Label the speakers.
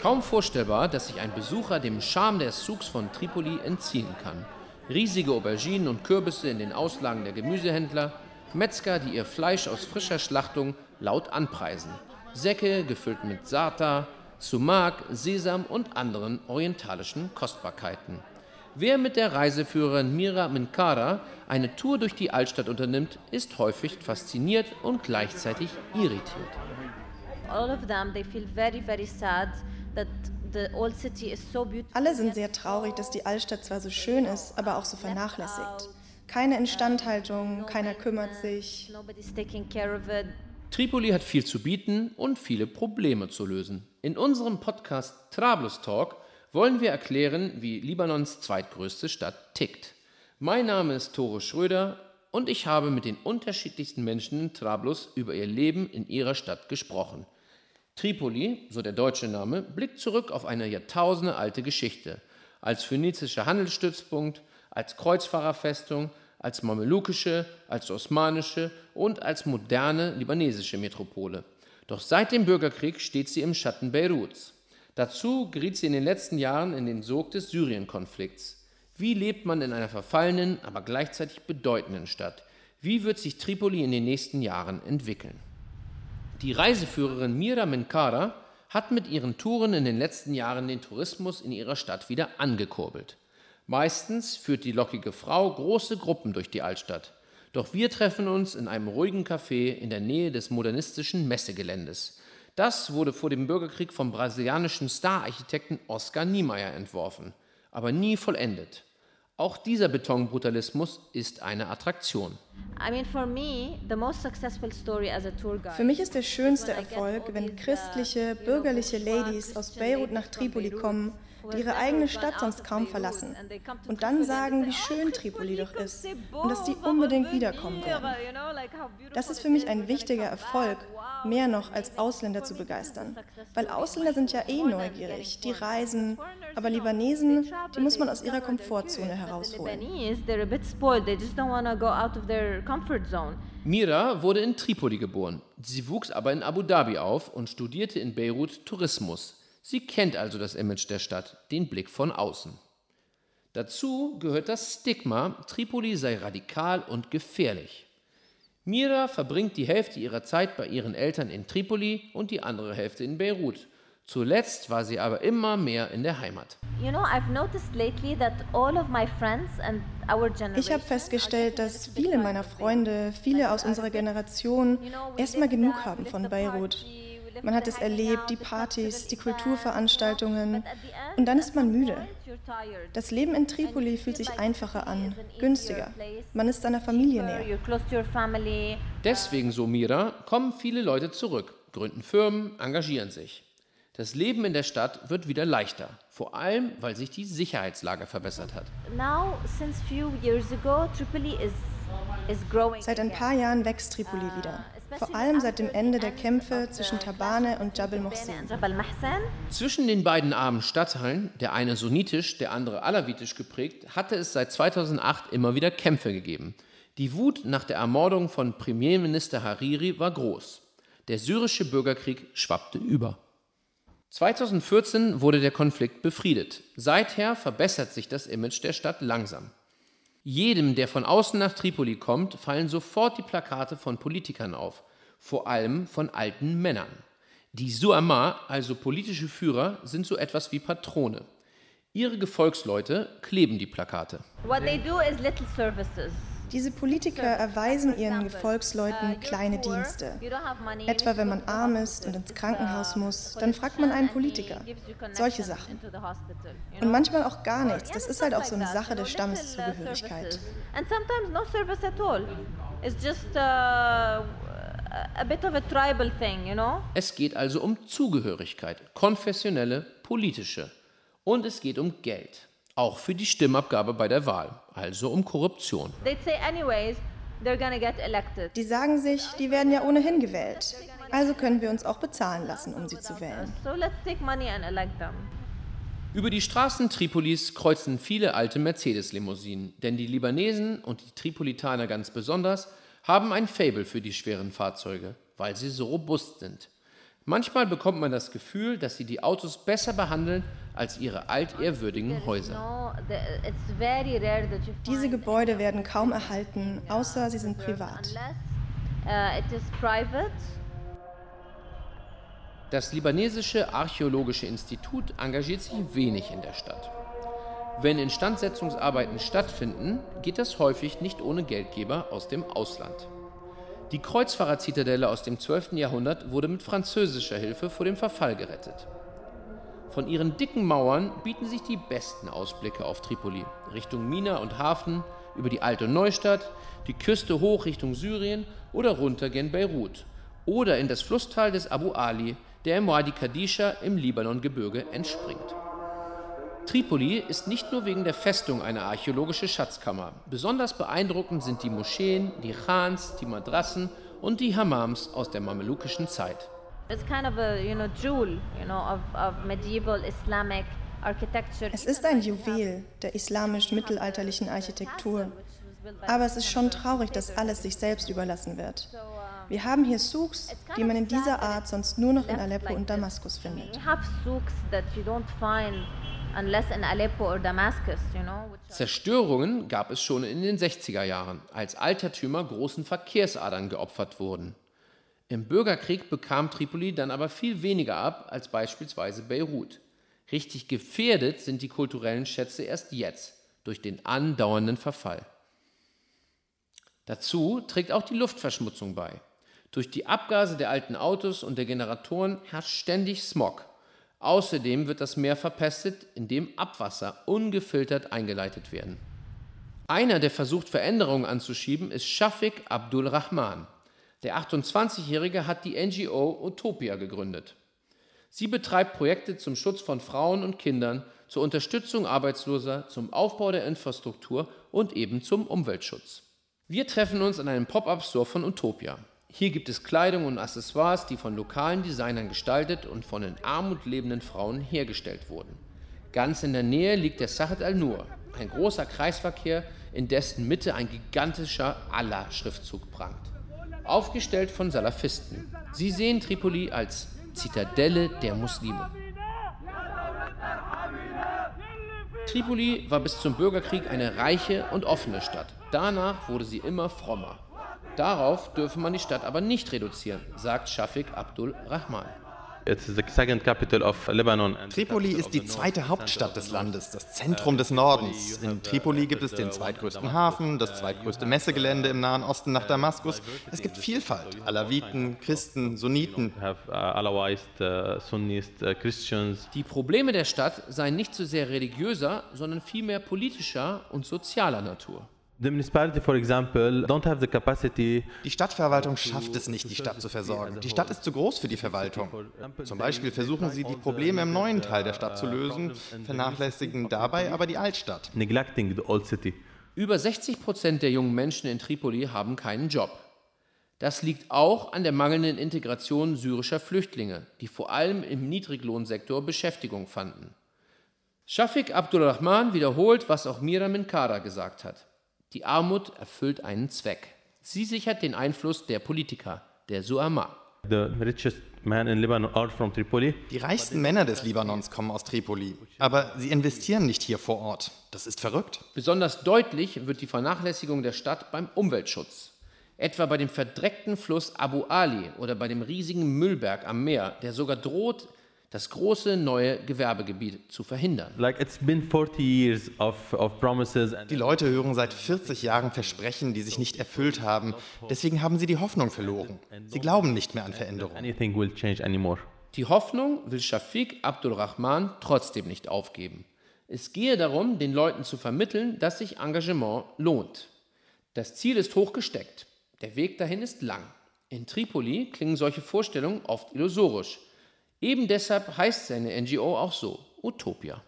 Speaker 1: Kaum vorstellbar, dass sich ein Besucher dem Charme des Zugs von Tripoli entziehen kann. Riesige Auberginen und Kürbisse in den Auslagen der Gemüsehändler, Metzger, die ihr Fleisch aus frischer Schlachtung laut anpreisen, Säcke gefüllt mit Sata, Sumak, Sesam und anderen orientalischen Kostbarkeiten. Wer mit der Reiseführerin Mira Minkara eine Tour durch die Altstadt unternimmt, ist häufig fasziniert und gleichzeitig irritiert.
Speaker 2: All of them, they feel very, very sad that
Speaker 3: alle sind sehr traurig, dass die Altstadt zwar so schön ist, aber auch so vernachlässigt. Keine Instandhaltung, keiner kümmert sich.
Speaker 1: Tripoli hat viel zu bieten und viele Probleme zu lösen. In unserem Podcast Trablus Talk wollen wir erklären, wie Libanons zweitgrößte Stadt tickt. Mein Name ist Tore Schröder und ich habe mit den unterschiedlichsten Menschen in Trablus über ihr Leben in ihrer Stadt gesprochen. Tripoli, so der deutsche Name, blickt zurück auf eine Jahrtausende alte Geschichte. Als phönizischer Handelsstützpunkt, als Kreuzfahrerfestung, als mamelukische, als osmanische und als moderne libanesische Metropole. Doch seit dem Bürgerkrieg steht sie im Schatten Beiruts. Dazu geriet sie in den letzten Jahren in den Sog des Syrien-Konflikts. Wie lebt man in einer verfallenen, aber gleichzeitig bedeutenden Stadt? Wie wird sich Tripoli in den nächsten Jahren entwickeln? Die Reiseführerin Mira Menkara hat mit ihren Touren in den letzten Jahren den Tourismus in ihrer Stadt wieder angekurbelt. Meistens führt die lockige Frau große Gruppen durch die Altstadt. Doch wir treffen uns in einem ruhigen Café in der Nähe des modernistischen Messegeländes. Das wurde vor dem Bürgerkrieg vom brasilianischen Stararchitekten Oscar Niemeyer entworfen, aber nie vollendet. Auch dieser Betonbrutalismus ist eine Attraktion.
Speaker 3: Für mich ist der schönste Erfolg, wenn christliche, bürgerliche Ladies aus Beirut nach Tripoli kommen die ihre eigene Stadt sonst kaum verlassen und dann sagen, wie schön Tripoli doch ist und dass die unbedingt wiederkommen werden. Das ist für mich ein wichtiger Erfolg, mehr noch als Ausländer zu begeistern. Weil Ausländer sind ja eh neugierig, die reisen, aber Libanesen, die muss man aus ihrer Komfortzone herausholen.
Speaker 1: Mira wurde in Tripoli geboren. Sie wuchs aber in Abu Dhabi auf und studierte in Beirut Tourismus. Sie kennt also das Image der Stadt, den Blick von außen. Dazu gehört das Stigma, Tripoli sei radikal und gefährlich. Mira verbringt die Hälfte ihrer Zeit bei ihren Eltern in Tripoli und die andere Hälfte in Beirut. Zuletzt war sie aber immer mehr in der Heimat.
Speaker 3: Ich habe festgestellt, dass viele meiner Freunde, viele aus unserer Generation erstmal genug haben von Beirut. Man hat es erlebt, die Partys, die Kulturveranstaltungen. Und dann ist man müde. Das Leben in Tripoli fühlt sich einfacher an, günstiger. Man ist seiner Familie näher.
Speaker 1: Deswegen, so Mira, kommen viele Leute zurück, gründen Firmen, engagieren sich. Das Leben in der Stadt wird wieder leichter, vor allem weil sich die Sicherheitslage verbessert hat.
Speaker 3: Now, since few years ago, Tripoli is Seit ein paar Jahren wächst Tripoli wieder. Vor allem seit dem Ende der Kämpfe zwischen Tabane und Jabal Mohsen.
Speaker 1: Zwischen den beiden armen Stadtteilen, der eine sunnitisch, der andere alawitisch geprägt, hatte es seit 2008 immer wieder Kämpfe gegeben. Die Wut nach der Ermordung von Premierminister Hariri war groß. Der syrische Bürgerkrieg schwappte über. 2014 wurde der Konflikt befriedet. Seither verbessert sich das Image der Stadt langsam. Jedem, der von außen nach Tripoli kommt, fallen sofort die Plakate von Politikern auf, vor allem von alten Männern. Die Suama, also politische Führer, sind so etwas wie Patrone. Ihre Gefolgsleute kleben die Plakate. What they do is little
Speaker 3: services. Diese Politiker erweisen ihren Gefolgsleuten kleine Dienste. Etwa wenn man arm ist und ins Krankenhaus muss, dann fragt man einen Politiker. Solche Sachen. Und manchmal auch gar nichts. Das ist halt auch so eine Sache der Stammeszugehörigkeit.
Speaker 1: Es geht also um Zugehörigkeit, konfessionelle, politische. Und es geht um Geld. Auch für die Stimmabgabe bei der Wahl, also um Korruption.
Speaker 3: Die sagen sich, die werden ja ohnehin gewählt. Also können wir uns auch bezahlen lassen, um sie zu wählen.
Speaker 1: Über die Straßen Tripolis kreuzen viele alte Mercedes-Limousinen, denn die Libanesen und die Tripolitaner ganz besonders haben ein Fable für die schweren Fahrzeuge. weil sie so robust sind. Manchmal bekommt man das Gefühl, dass sie die Autos besser behandeln als ihre altehrwürdigen Häuser.
Speaker 3: Diese Gebäude werden kaum erhalten, außer sie sind privat.
Speaker 1: Das libanesische Archäologische Institut engagiert sich wenig in der Stadt. Wenn Instandsetzungsarbeiten stattfinden, geht das häufig nicht ohne Geldgeber aus dem Ausland. Die Kreuzfahrerzitadelle aus dem 12. Jahrhundert wurde mit französischer Hilfe vor dem Verfall gerettet. Von ihren dicken Mauern bieten sich die besten Ausblicke auf Tripoli, Richtung Mina und Hafen, über die alte Neustadt, die Küste hoch Richtung Syrien oder runter gen Beirut oder in das Flusstal des Abu Ali, der im Wadi Kadisha im Libanongebirge entspringt. Tripoli ist nicht nur wegen der Festung eine archäologische Schatzkammer. Besonders beeindruckend sind die Moscheen, die Khans, die Madrassen und die Hammams aus der mamelukischen Zeit.
Speaker 3: Es ist ein Juwel der islamisch-mittelalterlichen Architektur. Aber es ist schon traurig, dass alles sich selbst überlassen wird. Wir haben hier Souks, die man in dieser Art sonst nur noch in Aleppo und Damaskus findet
Speaker 1: Zerstörungen gab es schon in den 60er Jahren, als Altertümer großen Verkehrsadern geopfert wurden. Im Bürgerkrieg bekam Tripoli dann aber viel weniger ab als beispielsweise Beirut. Richtig gefährdet sind die kulturellen Schätze erst jetzt durch den andauernden Verfall. Dazu trägt auch die Luftverschmutzung bei. Durch die Abgase der alten Autos und der Generatoren herrscht ständig Smog. Außerdem wird das Meer verpestet, indem Abwasser ungefiltert eingeleitet werden. Einer, der versucht, Veränderungen anzuschieben, ist Shafiq Abdul Rahman. Der 28-Jährige hat die NGO Utopia gegründet. Sie betreibt Projekte zum Schutz von Frauen und Kindern, zur Unterstützung Arbeitsloser, zum Aufbau der Infrastruktur und eben zum Umweltschutz. Wir treffen uns an einem Pop-up-Store von Utopia. Hier gibt es Kleidung und Accessoires, die von lokalen Designern gestaltet und von in Armut lebenden Frauen hergestellt wurden. Ganz in der Nähe liegt der Sahat al-Nur, ein großer Kreisverkehr, in dessen Mitte ein gigantischer Allah-Schriftzug prangt. Aufgestellt von Salafisten. Sie sehen Tripoli als Zitadelle der Muslime. Tripoli war bis zum Bürgerkrieg eine reiche und offene Stadt. Danach wurde sie immer frommer. Darauf dürfe man die Stadt aber nicht reduzieren, sagt Shafiq Abdul Rahman.
Speaker 4: Tripoli ist die zweite Hauptstadt des Landes, das Zentrum des Nordens. In Tripoli gibt es den zweitgrößten Hafen, das zweitgrößte Messegelände im Nahen Osten nach Damaskus. Es gibt Vielfalt. Alawiten, Christen, Sunniten. Uh,
Speaker 1: uh, die Probleme der Stadt seien nicht so sehr religiöser, sondern vielmehr politischer und sozialer Natur.
Speaker 4: Die Stadtverwaltung schafft es nicht, die Stadt zu versorgen. Die Stadt ist zu groß für die Verwaltung. Zum Beispiel versuchen sie, die Probleme im neuen Teil der Stadt zu lösen, vernachlässigen dabei aber die Altstadt.
Speaker 1: Über 60 Prozent der jungen Menschen in Tripoli haben keinen Job. Das liegt auch an der mangelnden Integration syrischer Flüchtlinge, die vor allem im Niedriglohnsektor Beschäftigung fanden. Shafiq Abdurrahman wiederholt, was auch Mira Minkara gesagt hat. Die Armut erfüllt einen Zweck. Sie sichert den Einfluss der Politiker, der Suama.
Speaker 4: Die reichsten Männer des Libanons kommen aus Tripoli, aber sie investieren nicht hier vor Ort. Das ist verrückt.
Speaker 1: Besonders deutlich wird die Vernachlässigung der Stadt beim Umweltschutz. Etwa bei dem verdreckten Fluss Abu Ali oder bei dem riesigen Müllberg am Meer, der sogar droht, das große neue Gewerbegebiet zu verhindern.
Speaker 4: Die Leute hören seit 40 Jahren Versprechen, die sich nicht erfüllt haben. Deswegen haben sie die Hoffnung verloren. Sie glauben nicht mehr an Veränderungen.
Speaker 1: Die Hoffnung will Shafiq Abdul Rahman trotzdem nicht aufgeben. Es gehe darum, den Leuten zu vermitteln, dass sich Engagement lohnt. Das Ziel ist hoch gesteckt. Der Weg dahin ist lang. In Tripoli klingen solche Vorstellungen oft illusorisch. Eben deshalb heißt seine NGO auch so, Utopia.